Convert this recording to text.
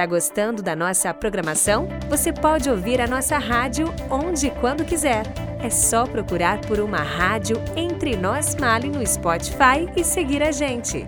Tá gostando da nossa programação? Você pode ouvir a nossa rádio onde e quando quiser. É só procurar por uma rádio Entre Nós Mali no Spotify e seguir a gente.